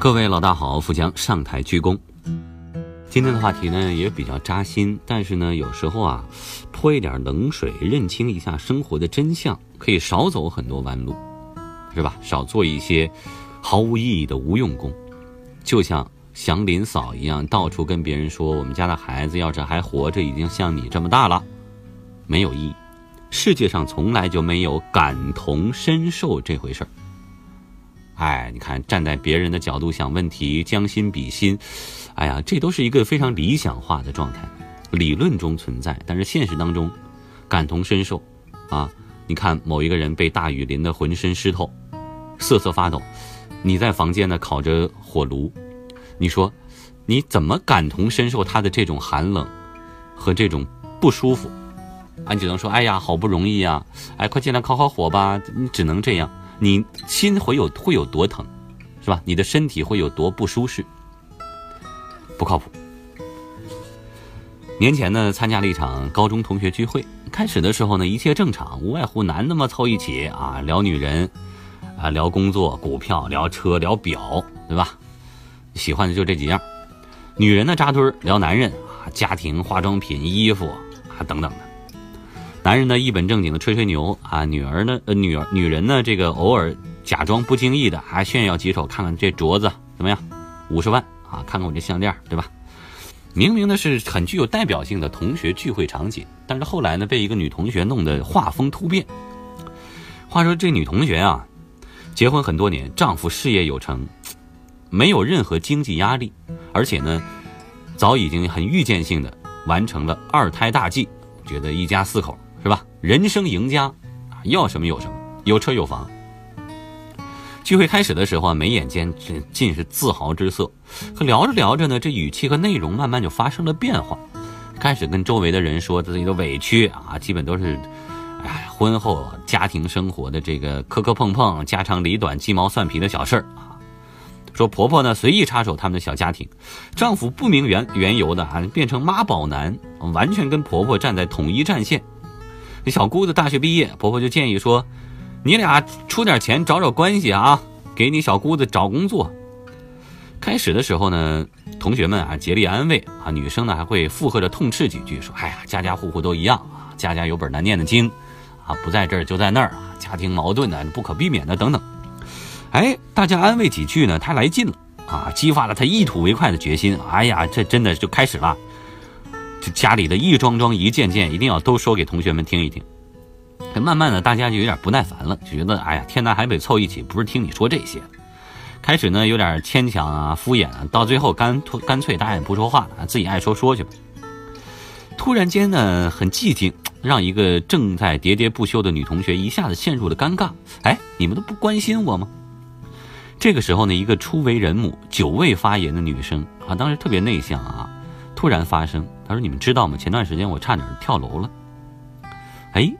各位老大好，富江上台鞠躬。今天的话题呢也比较扎心，但是呢有时候啊泼一点冷水，认清一下生活的真相，可以少走很多弯路，是吧？少做一些毫无意义的无用功。就像祥林嫂一样，到处跟别人说我们家的孩子要是还活着，已经像你这么大了，没有意义。世界上从来就没有感同身受这回事儿。哎，你看，站在别人的角度想问题，将心比心，哎呀，这都是一个非常理想化的状态，理论中存在，但是现实当中，感同身受，啊，你看某一个人被大雨淋得浑身湿透，瑟瑟发抖，你在房间呢烤着火炉，你说，你怎么感同身受他的这种寒冷和这种不舒服？啊，你只能说，哎呀，好不容易呀，哎，快进来烤烤火吧，你只能这样。你心会有会有多疼，是吧？你的身体会有多不舒适？不靠谱。年前呢，参加了一场高中同学聚会。开始的时候呢，一切正常，无外乎男的嘛凑一起啊，聊女人，啊，聊工作、股票、聊车、聊表，对吧？喜欢的就这几样。女人呢扎堆聊男人啊，家庭、化妆品、衣服啊等等的。男人呢一本正经的吹吹牛啊，女儿呢呃女儿女人呢这个偶尔假装不经意的还炫耀几手，看看这镯子怎么样，五十万啊，看看我这项链对吧？明明呢是很具有代表性的同学聚会场景，但是后来呢被一个女同学弄得画风突变。话说这女同学啊，结婚很多年，丈夫事业有成，没有任何经济压力，而且呢早已经很预见性的完成了二胎大计，觉得一家四口。是吧？人生赢家，啊，要什么有什么，有车有房。聚会开始的时候啊，眉眼间尽尽是自豪之色。可聊着聊着呢，这语气和内容慢慢就发生了变化，开始跟周围的人说自己的委屈啊，基本都是，哎，婚后家庭生活的这个磕磕碰碰、家长里短、鸡毛蒜皮的小事儿啊。说婆婆呢随意插手他们的小家庭，丈夫不明缘缘由的啊变成妈宝男，完全跟婆婆站在统一战线。这小姑子大学毕业，婆婆就建议说：“你俩出点钱找找关系啊，给你小姑子找工作。”开始的时候呢，同学们啊竭力安慰啊，女生呢还会附和着痛斥几句，说：“哎呀，家家户户都一样啊，家家有本难念的经啊，不在这儿就在那儿啊，家庭矛盾呢不可避免的等等。”哎，大家安慰几句呢，她来劲了啊，激发了她一吐为快的决心。哎呀，这真的就开始了。就家里的一桩桩一件件，一定要都说给同学们听一听。慢慢的，大家就有点不耐烦了，就觉得哎呀，天南海北凑一起，不是听你说这些。开始呢，有点牵强啊，敷衍啊，到最后干干脆大家也不说话了，自己爱说说去吧。突然间呢，很寂静，让一个正在喋喋不休的女同学一下子陷入了尴尬。哎，你们都不关心我吗？这个时候呢，一个初为人母、久未发言的女生啊，当时特别内向啊。突然发生，他说：“你们知道吗？前段时间我差点跳楼了。”哎，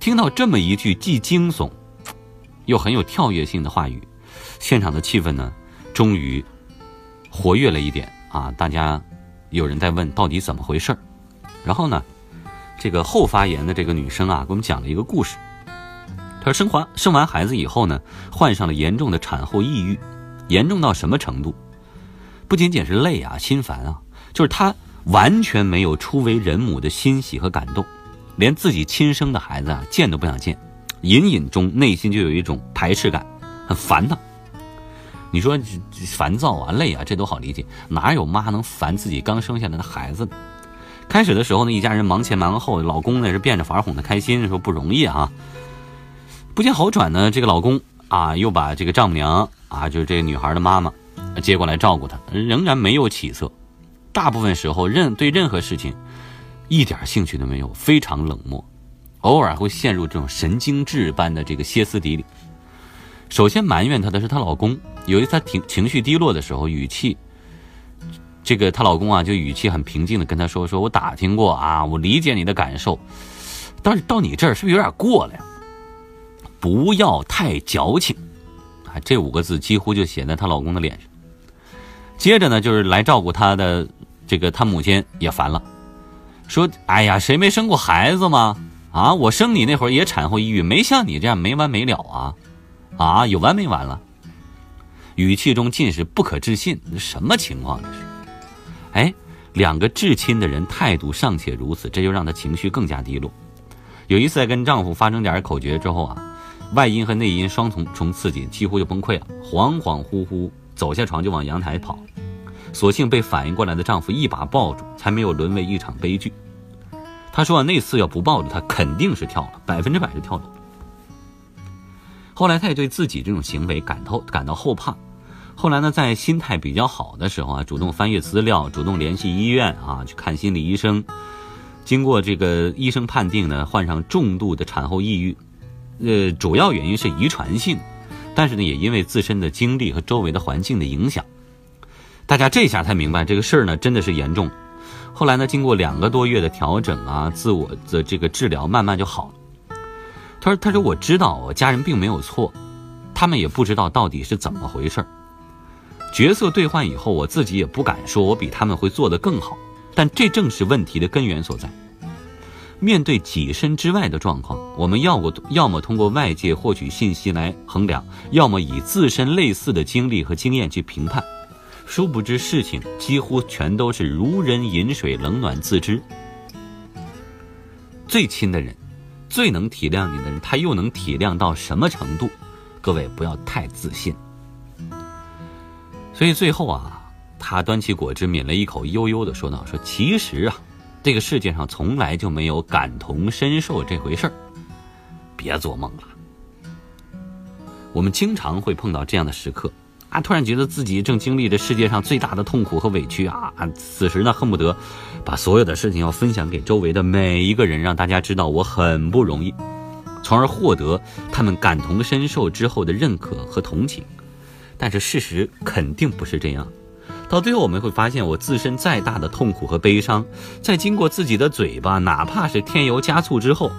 听到这么一句既惊悚又很有跳跃性的话语，现场的气氛呢，终于活跃了一点啊！大家有人在问到底怎么回事儿然后呢，这个后发言的这个女生啊，给我们讲了一个故事。她说：“生完生完孩子以后呢，患上了严重的产后抑郁，严重到什么程度？不仅仅是累啊，心烦啊。”就是她完全没有初为人母的欣喜和感动，连自己亲生的孩子啊见都不想见，隐隐中内心就有一种排斥感，很烦呐。你说烦躁啊、累啊，这都好理解，哪有妈能烦自己刚生下来的孩子？开始的时候呢，一家人忙前忙后，老公呢是变着法哄她开心，说不容易啊。不见好转呢，这个老公啊又把这个丈母娘啊，就是这个女孩的妈妈接过来照顾她，仍然没有起色。大部分时候，任对任何事情一点兴趣都没有，非常冷漠，偶尔会陷入这种神经质般的这个歇斯底里。首先埋怨她的是她老公，有一次她情情绪低落的时候，语气，这个她老公啊，就语气很平静的跟她说：“说我打听过啊，我理解你的感受，但是到你这儿是不是有点过了呀？不要太矫情啊！”这五个字几乎就写在她老公的脸上。接着呢，就是来照顾她的。这个他母亲也烦了，说：“哎呀，谁没生过孩子吗？啊，我生你那会儿也产后抑郁，没像你这样没完没了啊，啊，有完没完了。”语气中尽是不可置信。什么情况这是？哎，两个至亲的人态度尚且如此，这就让她情绪更加低落。有一次在跟丈夫发生点口角之后啊，外因和内因双重重刺激，几乎就崩溃了，恍恍惚惚走下床就往阳台跑，所幸被反应过来的丈夫一把抱住，才没有沦为一场悲剧。她说啊那次要不抱住他，肯定是跳了，百分之百是跳楼。后来她也对自己这种行为感到感到后怕，后来呢，在心态比较好的时候啊，主动翻阅资料，主动联系医院啊，去看心理医生。经过这个医生判定呢，患上重度的产后抑郁，呃，主要原因是遗传性，但是呢，也因为自身的经历和周围的环境的影响。大家这下才明白这个事儿呢，真的是严重。后来呢，经过两个多月的调整啊，自我的这个治疗，慢慢就好了。他说：“他说我知道我家人并没有错，他们也不知道到底是怎么回事角色兑换以后，我自己也不敢说我比他们会做得更好。”但这正是问题的根源所在。面对己身之外的状况，我们要么要么通过外界获取信息来衡量，要么以自身类似的经历和经验去评判。殊不知，事情几乎全都是如人饮水，冷暖自知。最亲的人，最能体谅你的人，他又能体谅到什么程度？各位不要太自信。所以最后啊。他端起果汁，抿了一口，悠悠的说道：“说其实啊，这个世界上从来就没有感同身受这回事儿，别做梦了。我们经常会碰到这样的时刻啊，突然觉得自己正经历着世界上最大的痛苦和委屈啊，此时呢，恨不得把所有的事情要分享给周围的每一个人，让大家知道我很不容易，从而获得他们感同身受之后的认可和同情。但是事实肯定不是这样。”到最后，我们会发现，我自身再大的痛苦和悲伤，在经过自己的嘴巴，哪怕是添油加醋之后，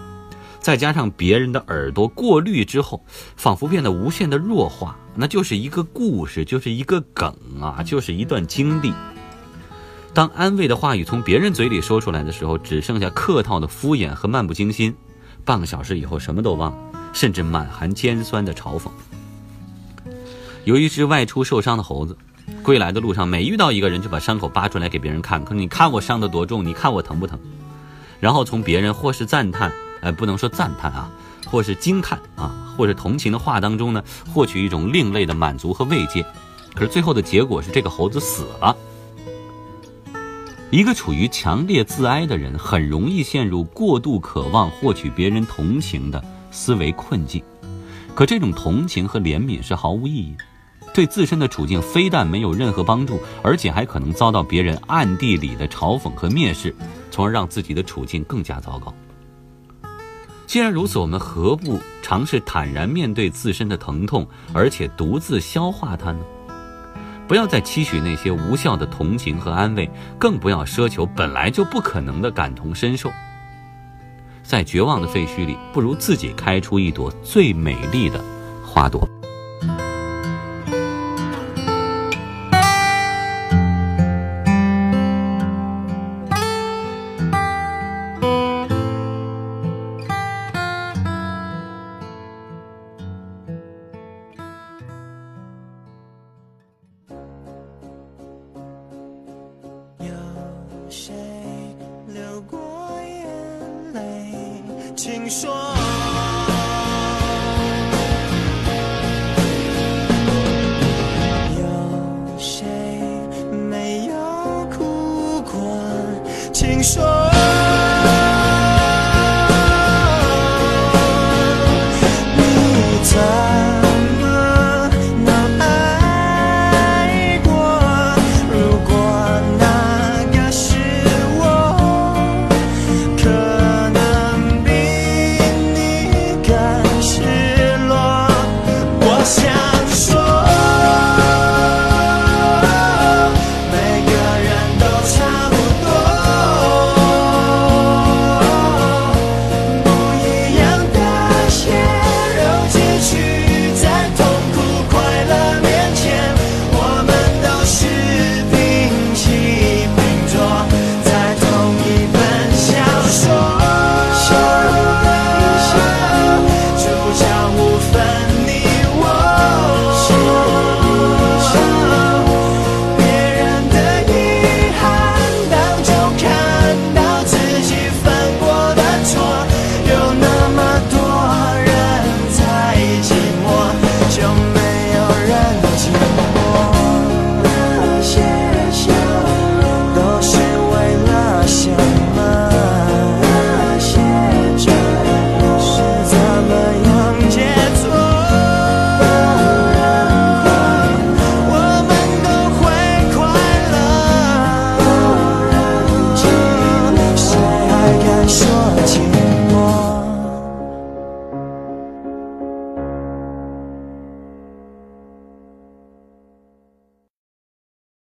再加上别人的耳朵过滤之后，仿佛变得无限的弱化，那就是一个故事，就是一个梗啊，就是一段经历。当安慰的话语从别人嘴里说出来的时候，只剩下客套的敷衍和漫不经心。半个小时以后，什么都忘了，甚至满含尖酸的嘲讽。有一只外出受伤的猴子。归来的路上，每遇到一个人就把伤口扒出来给别人看，可你看我伤得多重，你看我疼不疼？然后从别人或是赞叹，呃，不能说赞叹啊，或是惊叹啊，或是同情的话当中呢，获取一种另类的满足和慰藉。可是最后的结果是，这个猴子死了。一个处于强烈自哀的人，很容易陷入过度渴望获取别人同情的思维困境。可这种同情和怜悯是毫无意义。对自身的处境非但没有任何帮助，而且还可能遭到别人暗地里的嘲讽和蔑视，从而让自己的处境更加糟糕。既然如此，我们何不尝试坦然面对自身的疼痛，而且独自消化它呢？不要再期许那些无效的同情和安慰，更不要奢求本来就不可能的感同身受。在绝望的废墟里，不如自己开出一朵最美丽的花朵。说。有谁没有哭过？请说。